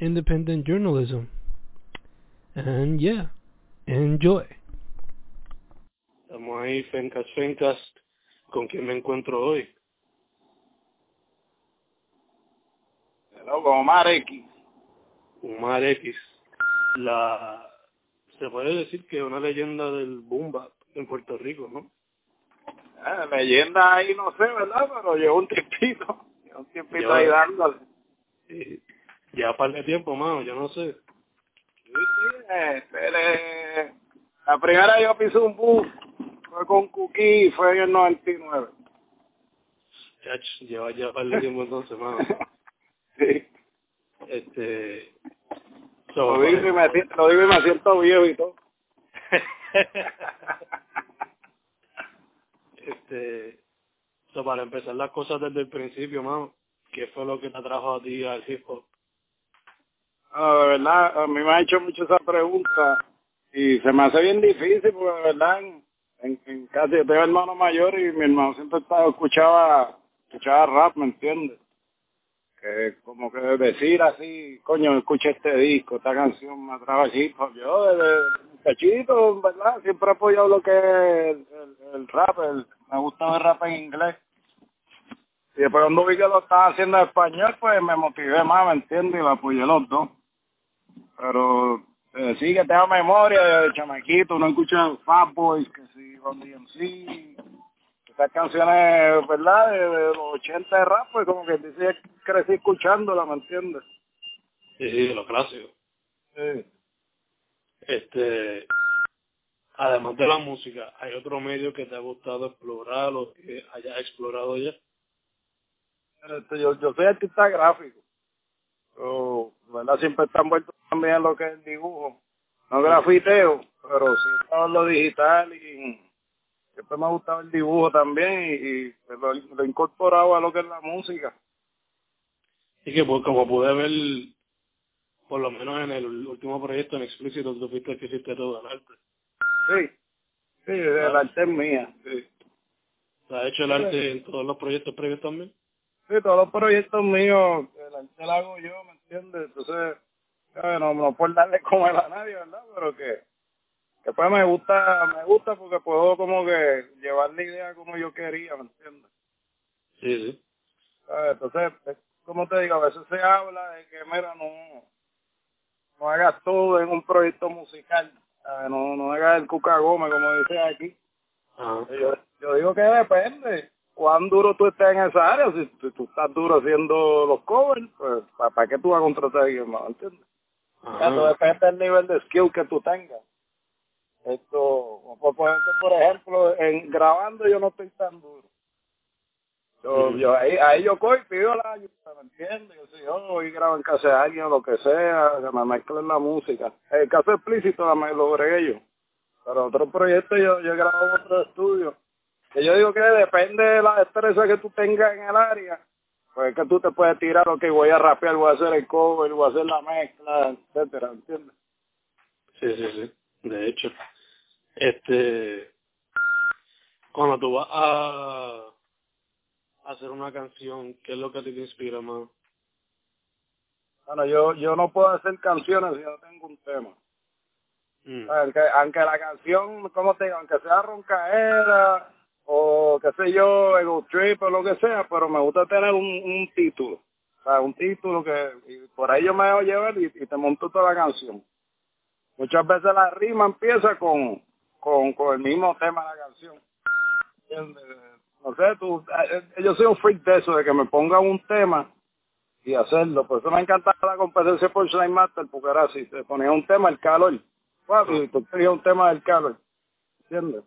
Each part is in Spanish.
independent journalism. And yeah, enjoy. Estamos ahí, Fencast Fencast. ¿Con quién me encuentro hoy? Hello, con Omar X. Omar X. La, se puede decir que es una leyenda del boom bap en Puerto Rico, ¿no? Eh, leyenda ahí no sé, ¿verdad? Pero llevo un tiempito. Llevo un tiempito ahí dándole. Y ya par de tiempo, mano, yo no sé. Sí, sí, este, la primera yo pisé un bus, fue con Cookie, fue en el 99. Chach, lleva ya par de tiempo entonces, mano. sí. Este... so, Lo digo, y me, lo digo y me siento viejo y todo. este... so, para empezar las cosas desde el principio, mano, ¿qué fue lo que te atrajo a ti al hip hop? No, de verdad, a mí me ha hecho mucho esa pregunta y se me hace bien difícil porque de verdad en, en, casa yo tengo hermano mayor y mi hermano siempre estaba, escuchaba, escuchaba rap, ¿me entiendes? Que como que decir así, coño, escucha este disco, esta canción me atrae al hip hop. Yo desde muchachito, en ¿verdad? Siempre he apoyado lo que es el rap, el- me gusta el rap en inglés. Y después cuando vi que lo estaba haciendo en español, pues me motivé más, ¿me entiendes? Y lo apoyé los dos. Pero eh, sí que tengo memoria de chamaquito, uno escucha Fat Boys, que sí, Ron DMC, estas canciones, ¿verdad? De, de los 80 de rap, pues como que dice, crecí escuchándola, ¿me entiendes? Sí, sí, de lo clásico. Sí. Este, además de la música, ¿hay otro medio que te ha gustado explorar o que hayas explorado ya? Este, yo, yo soy artista gráfico. Yo, ¿verdad? Siempre está envuelto también en lo que es el dibujo. No grafiteo, pero sí todo lo digital y siempre me ha gustado el dibujo también y, y lo, lo he incorporado a lo que es la música. Y que pues, como pude ver, por lo menos en el último proyecto en Explícito, tú fuiste el que hiciste todo el arte. Sí, sí, el arte es mía. Sí. ¿Te has hecho el arte en todos los proyectos previos también? Sí, todos los proyectos míos, el arte lo hago yo, ¿me entiendes? Entonces. No, no por darle comer a nadie, ¿verdad? Pero que, que pues me gusta, me gusta porque puedo como que llevar la idea como yo quería, ¿me entiendes? Sí, sí. ¿Sabes? Entonces, es como te digo, a veces se habla de que, mira, no, no hagas todo en un proyecto musical, ¿sabes? No, no hagas el cuca goma, como dice aquí. Ajá. Yo, yo digo que depende. Cuán duro tú estás en esa área. Si tú, tú estás duro haciendo los covers, pues ¿para, qué tú vas a contratar a alguien más? ¿Entiendes? Ya, depende del nivel de skill que tú tengas. Esto, por, ejemplo, en grabando yo no estoy tan duro. Yo, yo ahí, ahí yo cojo y pido la ayuda, ¿me entiendes? Yo, si yo voy grabo en casa de alguien o lo que sea, que me mezclen la música. El caso explícito me lo bregué yo. Pero otro proyecto yo, yo he grabado en otro estudio. Que yo digo que depende de la destreza que tú tengas en el área. Pues es que tú te puedes tirar, ok, voy a rapear, voy a hacer el cover, voy a hacer la mezcla, etcétera, ¿entiendes? Sí, sí, sí. De hecho, este, cuando tú vas a hacer una canción, ¿qué es lo que a ti te inspira más? Bueno, yo, yo no puedo hacer canciones si no tengo un tema. Mm. Aunque, aunque la canción, como te digo, aunque sea roncaera o qué sé yo, ego trip o lo que sea, pero me gusta tener un, un título. O sea, un título que y por ahí yo me dejo llevar y, y te monto toda la canción. Muchas veces la rima empieza con, con, con el mismo tema de la canción. ¿Entiendes? No sé, tú, eh, eh, yo soy un freak de eso, de que me pongan un tema y hacerlo. Por eso me encantaba la competencia por Slime Master, porque era así, te ponía un tema, el calor. Y tú tenías un tema del calor. ¿Entiendes?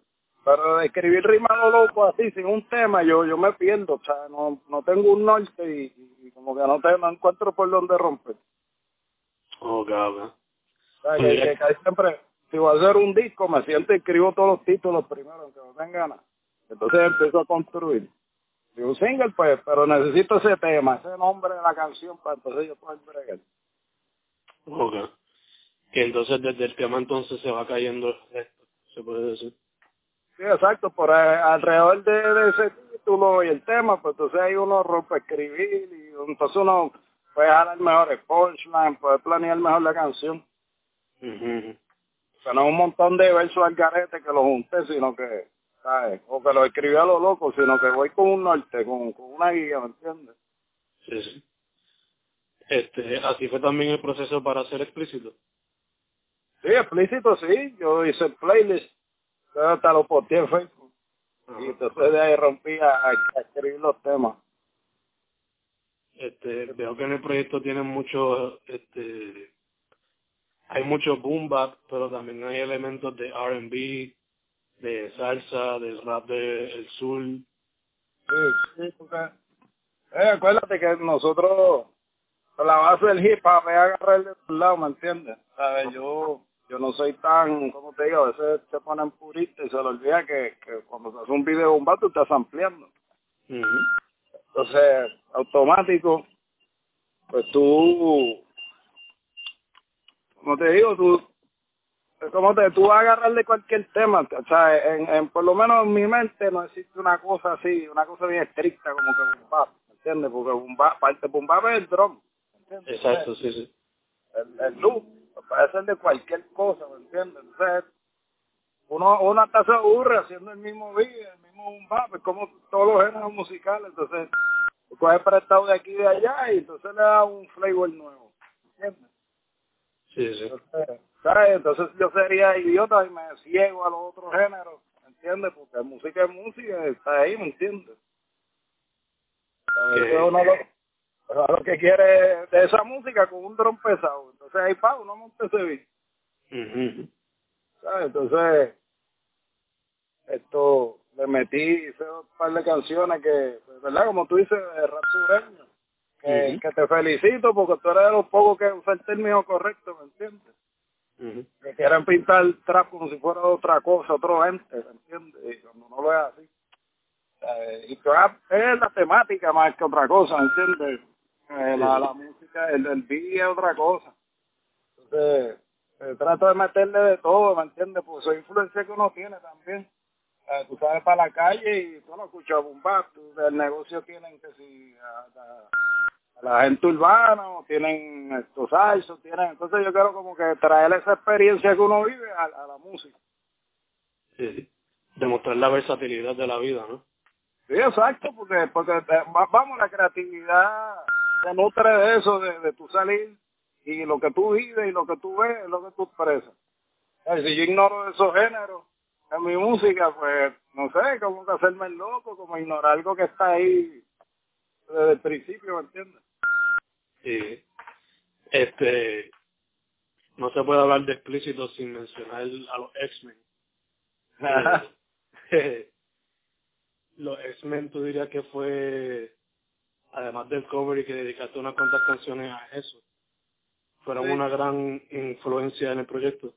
Pero escribir rima a lo loco así, sin un tema, yo yo me pierdo. O sea, no, no tengo un norte y, y como que no, te, no encuentro por dónde romper. Ok. O sea, que, que, que siempre, si voy a hacer un disco, me siento y escribo todos los títulos primero, aunque no tenga ganas. Entonces empiezo a construir. Y un single, pues, pero necesito ese tema, ese nombre de la canción para entonces yo poder bregar. Ok. Que entonces desde el tema entonces se va cayendo esto, se puede decir. Sí, exacto, por a- alrededor de, de ese título y el tema, pues entonces ahí uno rompe escribir y entonces uno puede jalar mejores punchline, puede planear mejor la canción. O sea, no un montón de versos al garete que los junté, sino que, ¿sabes? O que lo escribí a lo loco, sino que voy con un norte, con, con una guía, ¿me entiendes? Sí, sí. Este, así fue también el proceso para ser explícito. Sí, explícito, sí. Yo hice playlist, yo hasta lo posteé en Facebook. Y entonces de ahí rompí a, a- a escribir los temas. Este, veo que en el proyecto tienen mucho, este, hay mucho boom bap, pero también hay elementos de R&B, de salsa, del rap del sur. Sí, sí, porque... Eh, acuérdate que nosotros, la base del hip hop, es agarrar de todos lados, ¿me entiendes? ¿Sabes? Yo, yo no soy tan, como te digo, a veces te ponen purista y se le olvida que, que cuando se hace un video bomba tú estás ampliando. Ujú. Entonces, automático, pues tú, como te digo, tú, como te, tú vas a agarrar de cualquier tema, o sea, en, en, por lo menos en mi mente no existe una cosa así, una cosa bien estricta como que ¿me entiendes? Porque boom bap, parte boom bap es el drum, ¿me entiendes? Exacto, sí, sí. El, el loop, puede ser de cualquier cosa, ¿me entiendes? Entonces, uno, uno hasta se aburre haciendo el mismo beat, el mismo boom bap, es como todos los géneros musicales, entonces, coge prestado de aquí y de allá y entonces le da un flavor nuevo, ¿entiendes? Sí, sí. Entonces, ¿sabes? Entonces yo sería idiota y me ciego a los otros géneros, ¿me entiendes? Porque música es música, está ahí, ¿me entiendes? Que- Entonces uno lo, lo que quiere de esa música con un dron pesado, entonces ahí pa, uno monta ese beat. Entonces, esto, le metí, hice un par de canciones que, pues, ¿verdad? Como tú dices, de rap sureño, que, te felicito porque tú eres de los pocos que usa el término correcto, ¿me entiendes? Ujú. que quieren pintar el trap como si fuera otra cosa, otro ente, ¿me entiendes? Y cuando no lo es así. Eh, y trap es la temática más que otra cosa, ¿me entiendes? Eh, la, la música, el, el beat es otra cosa. Entonces, eh, trato de meterle de todo, ¿me entiendes? Porque soy influencia que uno tiene también. Eh, tú sabes para la calle y tú no escuchas tú, del negocio tienen que si a, a- a la gente urbana o tienen estos salsos, tienen, entonces yo quiero como que traer esa experiencia que uno vive a, a la música. Sí, sí. Demostrar la versatilidad de la vida, ¿no? Sí, exacto, porque, porque eh, va- vamos, la creatividad se nutre de eso, de, de tu salir y lo que tú vives y lo que tú ves es lo que tú expresas. Si yo ignoro esos géneros en mi música, pues no sé, como que hacerme el loco, como ignorar algo que está ahí desde el principio, ¿me entiendes? Sí. Este, no se puede hablar de explícito sin mencionar a los X-Men. Eh, los X-Men, tú dirías que fue, además del cover y que dedicaste unas cuantas canciones a eso, fueron Sí. una gran influencia en el proyecto.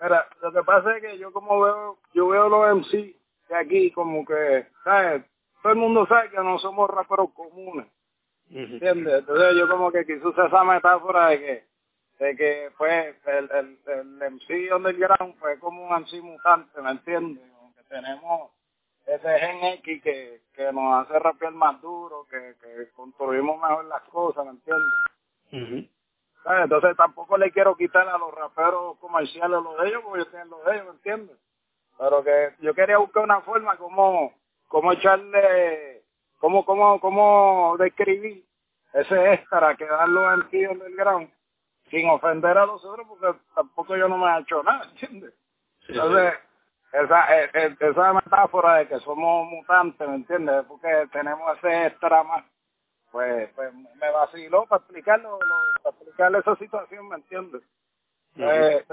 Mira, lo que pasa es que yo como veo, yo veo los MC de aquí como que, ¿sabes? Todo el mundo sabe que no somos raperos comunes. ¿entiendes? Entonces yo como que quise usar esa metáfora de que, de que pues el, el, el MC underground fue como un MC mutante, ¿me entiendes? Como que tenemos ese gen X que, que nos hace rapear más duro, que, que construimos mejor las cosas, ¿me entiendes? ¿Sabes? Entonces tampoco le quiero quitar a los raperos comerciales lo de ellos, porque tienen lo de ellos, ¿me entiendes? Pero que yo quería buscar una forma como, como echarle, como, como, como describir ese extra que dan los MCs del ground sin ofender a los otros, porque tampoco yo no me he hecho nada, ¿entiendes? Sí, Entonces, esa, eh, eh, esa metáfora de que somos mutantes, ¿me entiendes? Porque tenemos ese extra más, pues, pues me vaciló para explicarlo, lo- para explicarle esa situación, ¿me entiendes? Eh,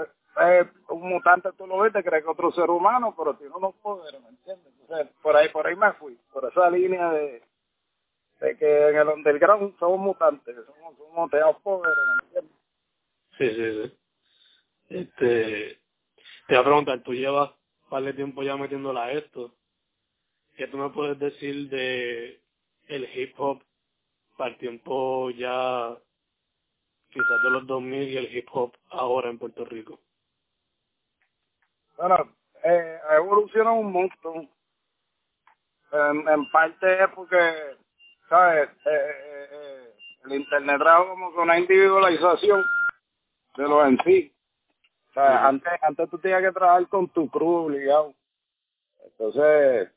eh, un mutante tú lo ves, te crees que otro ser humano, pero tiene unos poderes, ¿me entiendes? Entonces, por ahí, por ahí me fui, por esa línea de, de que en el underground somos mutantes, somos, somos tenemos poderes, ¿me entiendes? Sí, sí, sí. Este, te voy a preguntar, tú llevas par de tiempo ya metiéndola a esto. ¿Qué tú me puedes decir de el hip hop para el tiempo ya quizás de los 2000 y el hip hop ahora en Puerto Rico? Bueno, eh, ha evolucionado un montón. En, parte es porque, ¿sabes? Eh, eh, eh, el Internet trajo como que una individualización de los en sí. O sea, antes, antes tú tenías que trabajar con tu crew obligado. Entonces,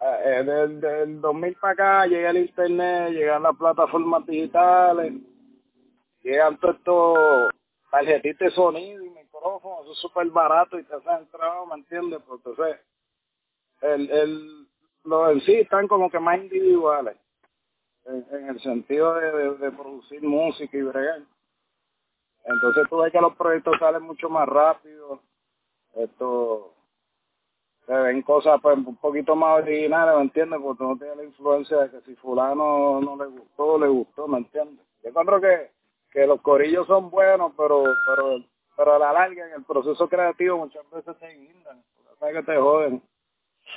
eh, eh, del, del 2000 para acá llega el Internet, llegan las plataformas digitales, llegan todos estos tarjetitas de sonido y micrófonos, eso es súper barato y te hacen trabajo, ¿me entiendes? Pues entonces, el, el, los en sí están como que más individuales, en, en el sentido de, de, de producir música y bregar. Entonces tú ves que los proyectos salen mucho más rápido, esto se ven cosas pues un poquito más originales, ¿me entiendes? Porque no tiene la influencia de que si fulano no le gustó, le gustó, ¿me entiendes? Yo encuentro que, que los corillos son buenos, pero pero pero a la larga en el proceso creativo muchas veces te guindan, sabes que te joden.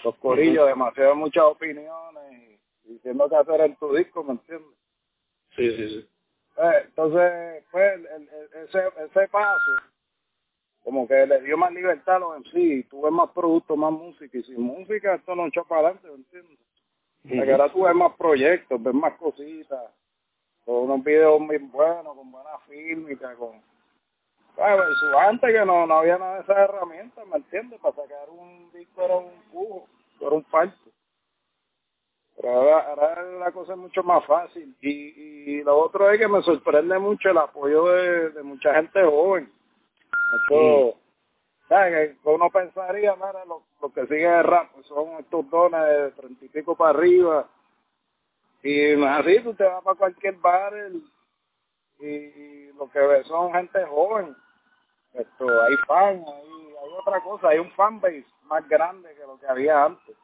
Los corillos, demasiado muchas opiniones y diciendo qué hacer en tu disco, ¿me entiendes? Sí, sí, sí. Eh, entonces, pues, el- el- ese, ese paso, como que le dio más libertad a los en sí, tuve más productos, más música, y sin música esto no echó para adelante, ¿me entiendes? O sea, que ahora tú ves más proyectos, ves más cositas, con unos videos muy buenos, con buena fílmica, con... ¿Sabes? Su antes que no, no había nada de esas herramientas, ¿me entiendes? Para sacar un disco era un cubo, era un parto. Pero ahora, ahora la cosa es mucho más fácil. Y, y lo otro es que me sorprende mucho el apoyo de, de mucha gente joven. Que uno pensaría, mira, lo, lo que sigue de rap pues son estos dones de treinta y pico para arriba. Y así, tú te vas para cualquier bar el- y, y lo que ves son gente joven. Esto, hay fan, hay, hay otra cosa, hay un fanbase más grande que lo que había antes.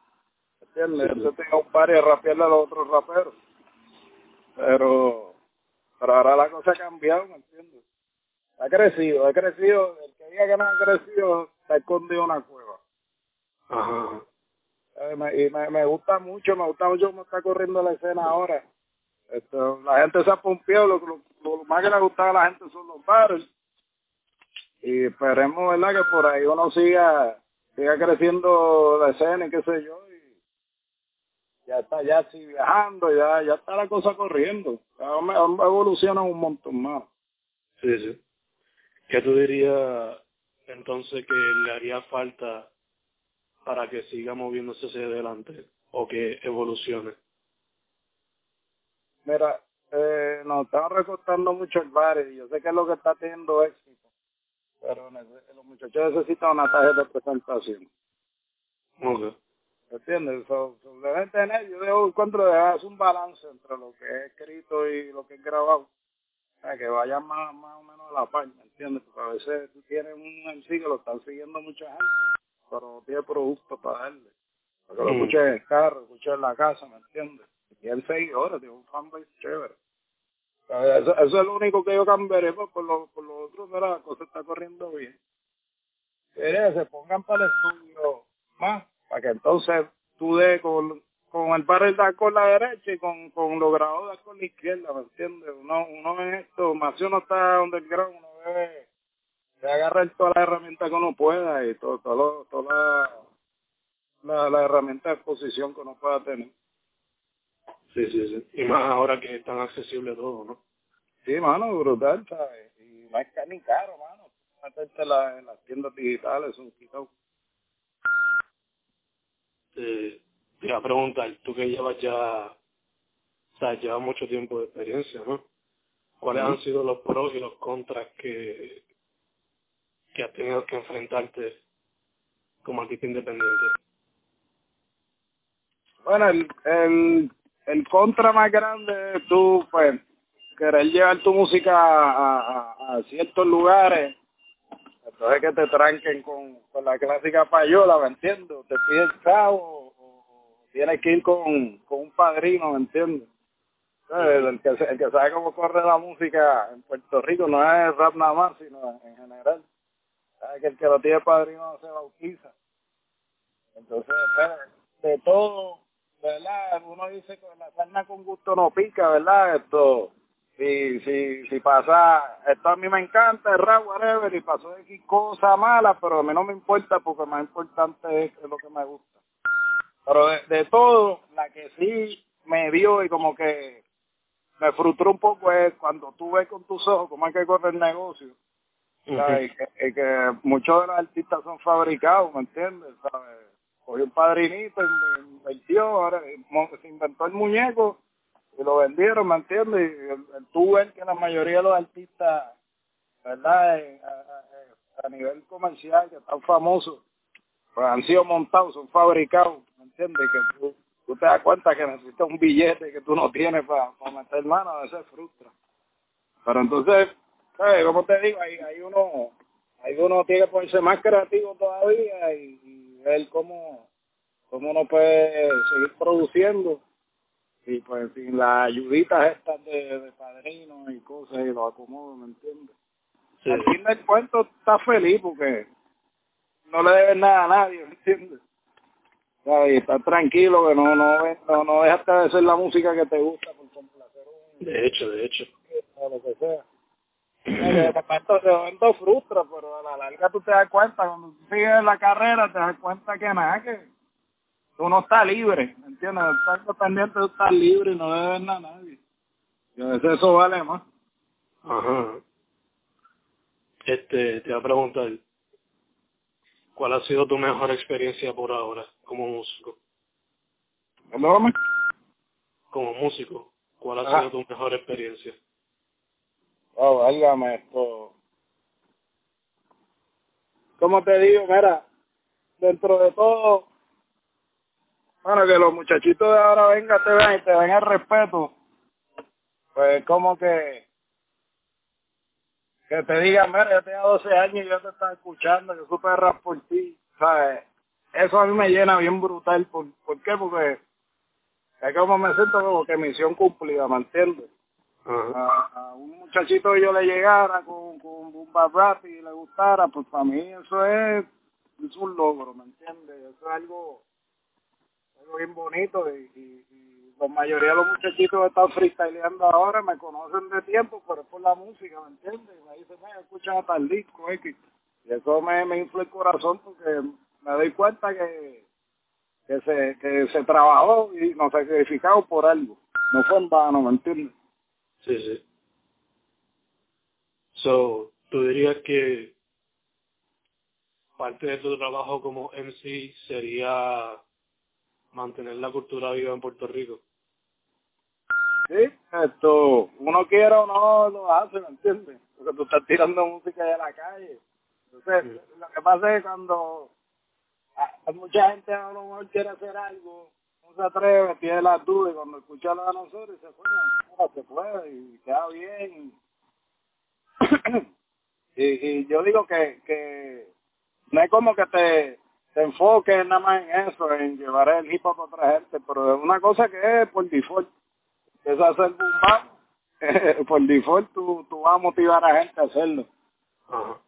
¿Entiendes? Yo tengo un par de rapearle a los otros raperos. Pero, pero ahora la cosa ha cambiado, ¿me entiendes? Ha crecido, ha crecido. El que diga que no ha crecido está escondido en una cueva. Ajá. ajá. Eh, me- y me, me gusta mucho, me gusta mucho cómo está corriendo la escena ahora. Esto, la gente se ha pompeado, lo, lo, lo más que le gustaba a la gente son los bares. Y esperemos, ¿verdad?, que por ahí uno siga, siga creciendo la escena y qué sé yo. Ya está, ya sí viajando, ya, ya está la cosa corriendo. Ya me- evoluciona un montón más. Sí, sí. ¿Qué tú dirías entonces que le haría falta para que siga moviéndose hacia adelante o que evolucione? Mira, eh, nos estamos recortando mucho el bar y yo sé que es lo que está teniendo éxito, pero los muchachos necesitan una tarjeta de presentación. Ok. ¿Entiendes? So, so, deben tener, yo debo encuentro de hacer un balance entre lo que es escrito y lo que es grabado. O sea, que vaya más, más o menos a la par, ¿me entiendes? Porque a veces tú tienes un MC que lo están siguiendo mucha gente, pero no tiene producto para darle. Porque lo Mm. escuché en el carro, lo escuché en la casa, ¿me entiendes? Y tiene seguidores, tiene un fanbase chévere. O sea, Eso, eso es lo único que yo cambiaré, pues por lo, por lo otro, la cosa está corriendo bien. Que se pongan para el estudio más, para que entonces tú des con, con el barril dar con la derecha y con, con los grados dar con la izquierda, ¿me entiendes? Uno, uno en esto, más si uno está underground, uno debe de agarrar todas las herramientas que uno pueda y todo, todo, todas las la, la herramientas de exposición que uno pueda tener. Sí, sí, sí. Y más ahora que es tan accesible todo, ¿no? Sí, mano, brutal, ¿sabes? Y no es ni caro, mano. Meterte en las tiendas digitales, un quitado. Eh, te iba a preguntar, tú que llevas ya, o sea, llevas mucho tiempo de experiencia, ¿no? ¿Cuáles han sido los pros y los contras que, que has tenido que enfrentarte como artista independiente? Bueno, el, el, el contra más grande es tú, pues, querer llevar tu música a, a, a ciertos lugares, entonces que te tranquen con, con la clásica payola, ¿me entiendes? Te piden chavo o, o tienes que ir con, con un padrino, ¿me entiendes? El que, el que sabe cómo corre la música en Puerto Rico no es rap nada más, sino en general. Sabe que el que lo tiene padrino no se bautiza. Entonces, pues, de todo, ¿verdad? Uno dice que la carne con gusto no pica, ¿verdad? Esto, si, si, si pasa, esto a mí me encanta, el rap, whatever, y pasó X cosa mala, pero a mí no me importa porque más importante es lo que me gusta. Pero de, de todo, la que sí me dio y como que me frustró un poco es cuando tú ves con tus ojos cómo hay que correr el negocio. y, que, que, muchos de los artistas son fabricados, ¿me entiendes? ¿sabes? Cogió un padrinito, invirtió, ahora se inventó el muñeco y lo vendieron, ¿me entiendes? Y tú ves que la mayoría de los artistas, ¿verdad? A, a, nivel comercial, que están famosos, pues han sido montados, son fabricados, ¿me entiendes? Que tú, tú te das cuenta que necesitas un billete que tú no tienes para, meter mano, a veces frustra. Pero entonces, ¿sabes? Como te digo, hay, hay uno hay uno tiene que ponerse más creativo todavía y, y ver cómo, cómo uno puede seguir produciendo y pues sin las ayuditas estas de, de padrinos y cosas y lo acomodo, ¿me entiendes? Sí. Al fin del cuento está feliz porque no le debes nada a nadie, ¿me entiendes? Y está tranquilo que no no no, no dejaste de hacer la música que te gusta por complacer de hecho de hecho o lo que sea de repente, momento frustra pero a la larga tú te das cuenta cuando tú sigues la carrera te das cuenta que nada que tú no estás libre ¿me entiendes? estás pendiente de estar libre y no debes nada a nadie y a veces eso vale más ajá este te voy a preguntar ¿Cuál ha sido tu mejor experiencia por ahora como músico? ¿Perdóname? Como músico, ¿cuál ha ah. sido tu mejor experiencia? Oh, válgame esto. ¿Cómo te digo? Mira, dentro de todo, bueno, que los muchachitos de ahora vengan, te ven y te den el respeto, pues como que que te digan, mira, yo tenía 12 años y yo te estaba escuchando, yo supe rap por ti, ¿sabes? Eso a mí me llena bien brutal. ¿Por, ¿por qué? Porque es como me siento como que misión cumplida, ¿me entiendes? a, a, un muchachito que yo le llegara con, con un rap y le gustara, pues para mí eso es, es un logro, ¿me entiendes? Eso es algo, algo bien bonito y, y, y la mayoría de los muchachitos que están freestyleando ahora me conocen de tiempo, pero es por la música, ¿me entiendes? Me dicen, me escuchan hasta el disco, X. Y eso me, me infla el corazón porque me doy cuenta que, que, se, que se trabajó y nos sacrificado por algo. No fue en vano, ¿me entiendes? Sí, sí. So, ¿tú dirías que parte de tu trabajo como MC sería mantener la cultura viva en Puerto Rico? Sí, esto, uno quiera o no lo hace, ¿me entiendes? Porque tú estás tirando música de la calle. Entonces, lo que pasa es cuando hay mucha gente a lo mejor quiere hacer algo, no se atreve, tiene las dudas, y cuando escucha a nosotros dice, bueno, se puede, y queda bien. y, y yo digo que, que no es como que te, te enfoques nada más en eso, en llevar el hip hop a otra gente, pero es una cosa que es por default es hacer boom bap, por default tú, tú vas a motivar a la gente a hacerlo. Ajá.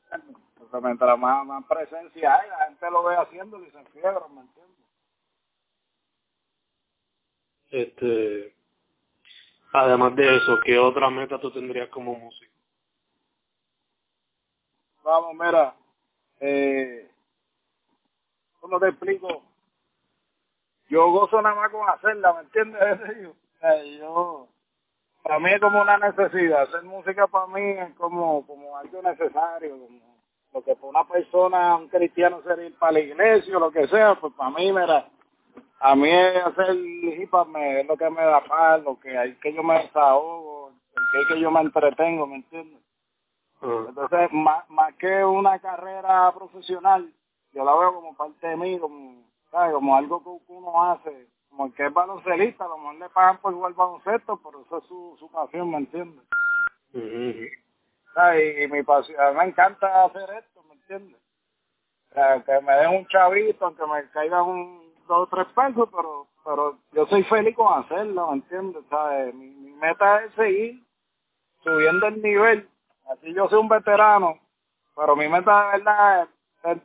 Mientras más, más presencia hay, la gente lo ve haciendo y se enfiebra, ¿me entiendes? Este, además de eso, ¿qué otra meta tú tendrías como músico? Vamos, mira, eh, ¿cómo te explico? Yo gozo nada más con hacerla, ¿me entiendes? yo, para mí es como una necesidad. Hacer música para mí es como, como algo necesario, como lo que para una persona, un cristiano, sería ir para la iglesia o lo que sea, pues para mí, mira, a mí hacer hip hop me, es lo que me da paz, lo que hay que yo me desahogo, el que, que yo me entretengo, ¿me entiendes? Entonces, más, más que una carrera profesional, yo la veo como parte de mí, como, ¿sabes? como algo que uno hace como que es baloncelista, a lo mejor le pagan por igual baloncesto, pero eso es su, su pasión, ¿me entiendes? y, mi pasión, a mí me encanta hacer esto, ¿me entiendes? O sea, que me den un chavito, aunque me caigan un, dos o tres pesos, pero pero yo soy feliz con hacerlo, ¿me entiendes? ¿Sabes? Mi, mi meta es seguir subiendo el nivel. Así yo soy un veterano, pero mi meta de verdad es,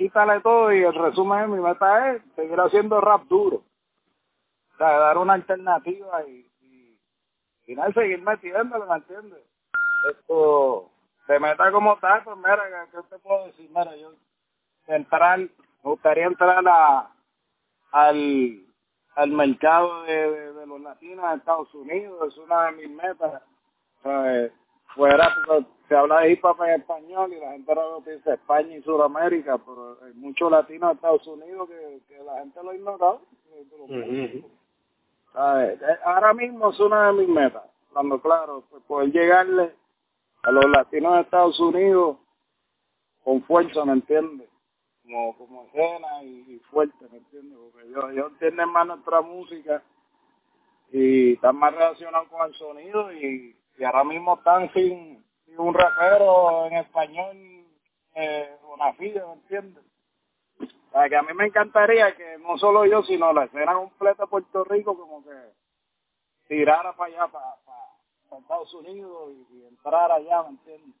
quítale todo y el resumen de mi meta es seguir haciendo rap duro. Dar una alternativa y, y, y seguir metiéndole, ¿me entiendes? Esto, de meta como tal, pues mira, ¿qué te puedo decir? Mira, yo entrar, me gustaría entrar a, al, al mercado de, de, los latinos de Estados Unidos, es una de mis metas. ¿sabes? Fuera, porque se habla de hip hop en español y la gente lo dice España y Sudamérica, pero hay muchos latinos de Estados Unidos que, que la gente lo ha ignorado. ¿sabes? Ahora mismo es una de mis metas, cuando claro, pues poder llegarle a los latinos de Estados Unidos con fuerza, ¿me entiendes? Como, como escena y, y, fuerte, ¿me entiendes? Porque yo, yo entiendo más nuestra música y están más relacionados con el sonido y, y ahora mismo están sin, sin un rapero en español eh, una fila, ¿me entiendes? O sea, que a mí me encantaría que no solo yo, sino la escena completa de Puerto Rico como que tirara para allá, para, para, Estados Unidos y, y entrar allá, ¿me entiendes?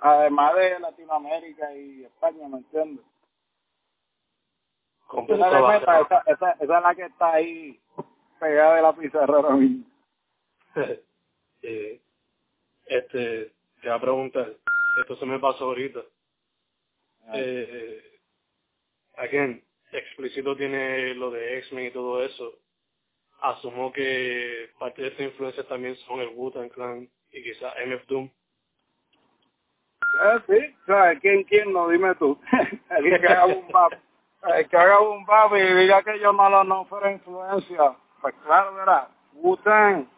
Además de Latinoamérica y España, ¿me entiendes? Esa, esa, esa, esa, es la que está ahí pegada de la pizarra ahora mismo. eh, este, te voy a preguntar, esto se me pasó ahorita. Eh, again, explícito tiene lo de X-Men y todo eso. Asumo que parte de esa influencia también son el Wu-Tang Clan y quizás MF Doom. Ah, sí, ¿sabes? ¿Quién, quién no? Dime tú. el que haga un bap, el que haga un bap y diga que yo no, no fuera influencia. Pues claro, verá, Wu-Tang,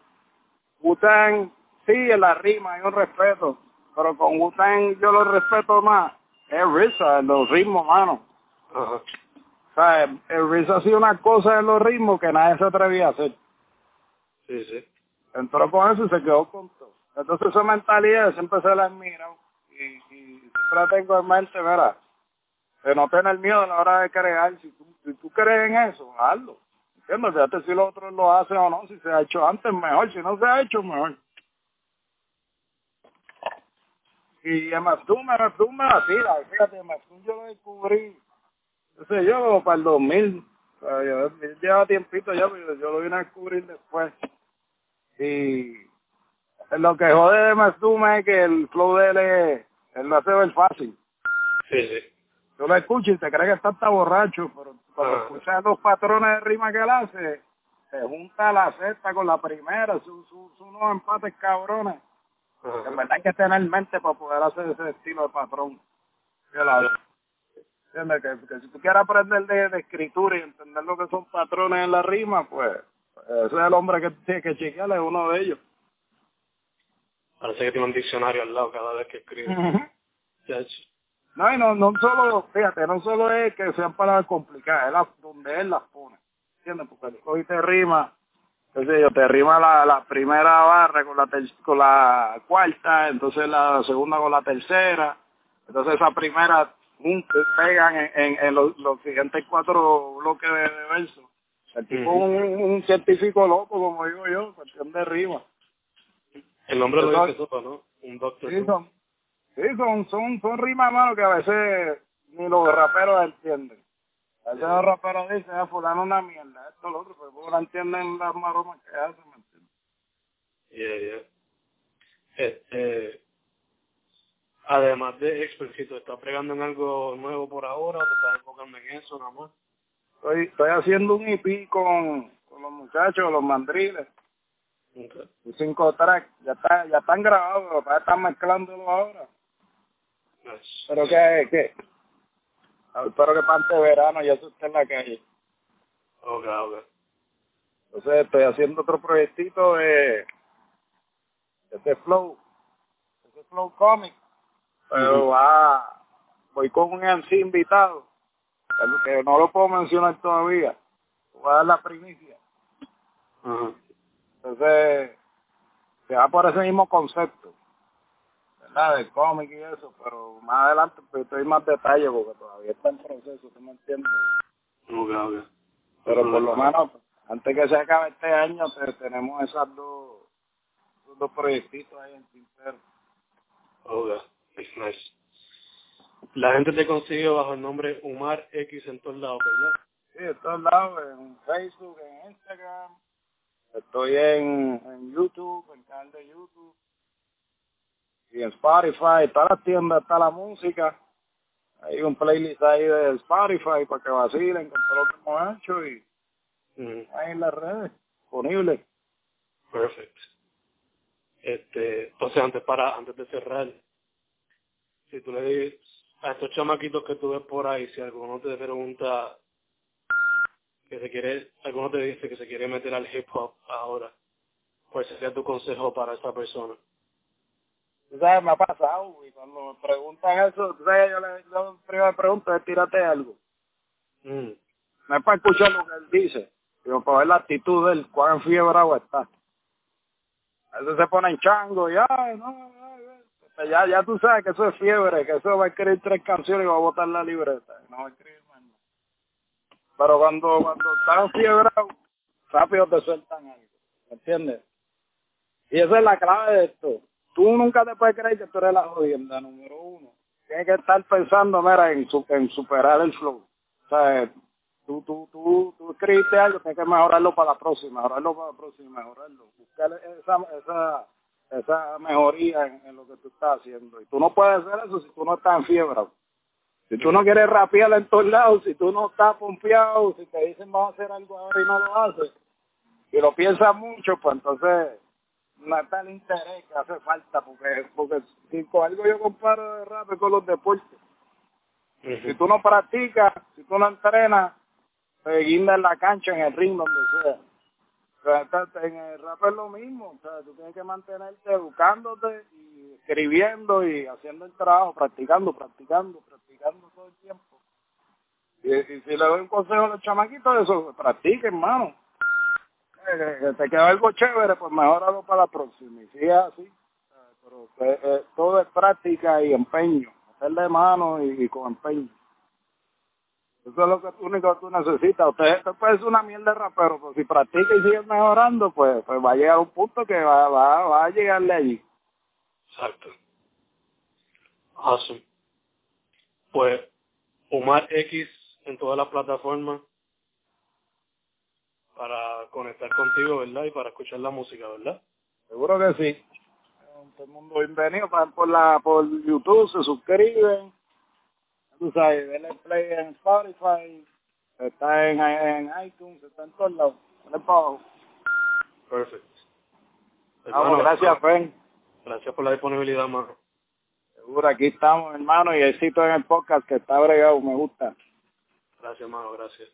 Wu-Tang, sí, en la rima hay un respeto, pero con Wu-Tang yo lo respeto más. Es Risa, en los ritmos, mano. O sea, el Risa hacía una cosa en los ritmos que nadie se atrevía a hacer. Sí, sí. Entró con eso y se quedó con todo. Entonces esa mentalidad siempre se la admira y, y siempre tengo en mente, verá, de no tener miedo a la hora de crear. Si tú, si tú crees en eso, hazlo. ¿Entiendes? Fíjate si los otros lo hacen o no. Si se ha hecho antes, mejor. Si no se ha hecho, mejor. Y MFDUM, MFDUM me la tira. Fíjate, MFDUM yo lo descubrí, no sé yo, para el 2000. O sea, yo, lleva tiempito ya, pero yo lo vine a descubrir después. Y lo que jode de MFDUM es que el flow de él, es, él lo hace ver fácil. Sí, sí. Tú lo escuchas y te crees que está hasta borracho, pero cuando Ah. escuchas los patrones de rima que él hace, se junta la sexta con la primera, son su, su unos empates cabrones. En verdad hay que tener mente para poder hacer ese estilo de patrón. ¿Entiendes? Que, que si tú quieres aprender de, de escritura y entender lo que son patrones en la rima, pues ese es el hombre que tiene que chequear, es uno de ellos. Parece que tiene un diccionario al lado cada vez que escribe. No, y no, no solo, fíjate, no solo es que sean palabras complicadas, es la, donde él las pone. ¿Entiendes? Porque hoy te rima, qué sé yo, te rima la, la primera barra con la, ter- con la cuarta, entonces la segunda con la tercera, entonces esa primera mm, pegan en, en, en los, los siguientes cuatro bloques de, de verso. El tipo Ujú. un, un científico loco, como digo yo, cuestión de rima. El nombre lo Eso- dice todo, ¿no? Un doctor. Sí, son, sí, son, son, son rimas, mano, que a veces ni los raperos entienden. A veces los raperos dicen, ah, fulano una mierda, esto, lo otro, pero no entienden las maromas que hacen, ¿me entiendes? Yeah, yeah. Este, además de explícito, ¿estás pregando en algo nuevo por ahora o te estás enfocando en eso nada más? Estoy, estoy haciendo un EP con, con los muchachos, los mandriles, Okay. y cinco tracks, ya está, ya están grabados, pero para estar mezclándolo ahora. Pero que, que, espero que para de verano ya se esté en la calle. Ok, ok. Entonces estoy haciendo otro proyectito de ese flow, ese flow comic, pero va, voy con un MC invitado, que- no lo puedo mencionar todavía, voy a dar la primicia. Entonces, se va por ese mismo concepto, De cómic y eso, pero más adelante pues estoy más detalle porque todavía está en proceso, ¿tú me entiendes? Ok, ok. Pero por lo menos, antes que se acabe este año, te- tenemos esas dos, dos proyectitos ahí en Tintero. Oh, it's nice. La gente te consigue bajo el nombre Umar X en todos lados, ¿verdad? Sí, en todos lados, en Facebook, en Instagram. Estoy en, en YouTube, en canal de YouTube. Y en Spotify, está la tienda, está la música. Hay un playlist ahí de Spotify para que vacilen con todo lo que hemos hecho y ahí en las redes, disponible. perfect. Este, entonces antes para, antes de cerrar, si tú le dices a estos chamaquitos que tú ves por ahí, si alguno te pregunta que se quiere, alguno te dice que se quiere meter al hip hop ahora, ¿cuál sería tu consejo para esa persona? Tú sabes, me ha pasado, güey, cuando me preguntan eso, tú sabes, yo le, yo primero pregunto es tírate algo. Mm, No es para escuchar lo que él dice, sino para ver la actitud de él, cuán fiebrado está. A veces se ponen chango y, ay, no, ay, ay. ya, ya tú sabes que eso es fiebre, que eso va a escribir tres canciones y va a botar la libreta, y no va a escribir más nada. Pero cuando, cuando están fiebrados, rápido te sueltan algo, ¿me entiendes? Y esa es la clave de esto. Tú nunca te puedes creer que tú eres la jodienda, número uno. Tienes que estar pensando, mira, en, su- en superar el flow. O sea, tú, tú, tú, tú escribiste algo, tienes que mejorarlo para la próxima, mejorarlo para la próxima, mejorarlo. Buscar esa, esa, esa mejoría en, lo que tú estás haciendo. Y tú no puedes hacer eso si tú no estás en fiebre. Si tú no quieres rapear en todos lados, si tú no estás pompeado, si te dicen vamos a hacer algo ahora y no lo haces, y lo piensas mucho, pues entonces no está el interés que hace falta, porque, porque si con algo yo comparo de rap es con los deportes. Si tú no practicas, si tú no entrenas, te guinda en la cancha, en el ring, donde sea. Pero en el rap es lo mismo, o sea, tú tienes que mantenerte educándote y escribiendo y haciendo el trabajo, practicando, practicando, practicando todo el tiempo. Y, y si le doy un consejo a los chamaquitos, eso, practiquen, hermano. Eh, que te quedó algo chévere, pues mejoralo para la próxima. Y sigue así. Eh, Pero eh, eh, todo es práctica y empeño. Hacerle mano y, y con empeño. Eso es lo que tú, único que tú necesitas. Usted, usted puede ser una mierda de rapero, pero si practica y sigue mejorando, pues, pues va a llegar a un punto que va, va, va a llegarle allí. Exacto. Awesome. Pues, Omar X en todas las plataformas para conectar contigo, ¿verdad? Y para escuchar la música, ¿verdad? Seguro que sí. Todo el mundo bienvenido. Por, la, por YouTube, se suscriben. Tú sabes, denle play en Spotify. Está en, en iTunes, está en todos lados. Denle para abajo. Perfect. Vamos, Hermano, gracias, Fen. Gracias por la disponibilidad, mano. Seguro, aquí estamos, hermano, y éxito en el podcast que está bregado, me gusta. Gracias, hermano, gracias.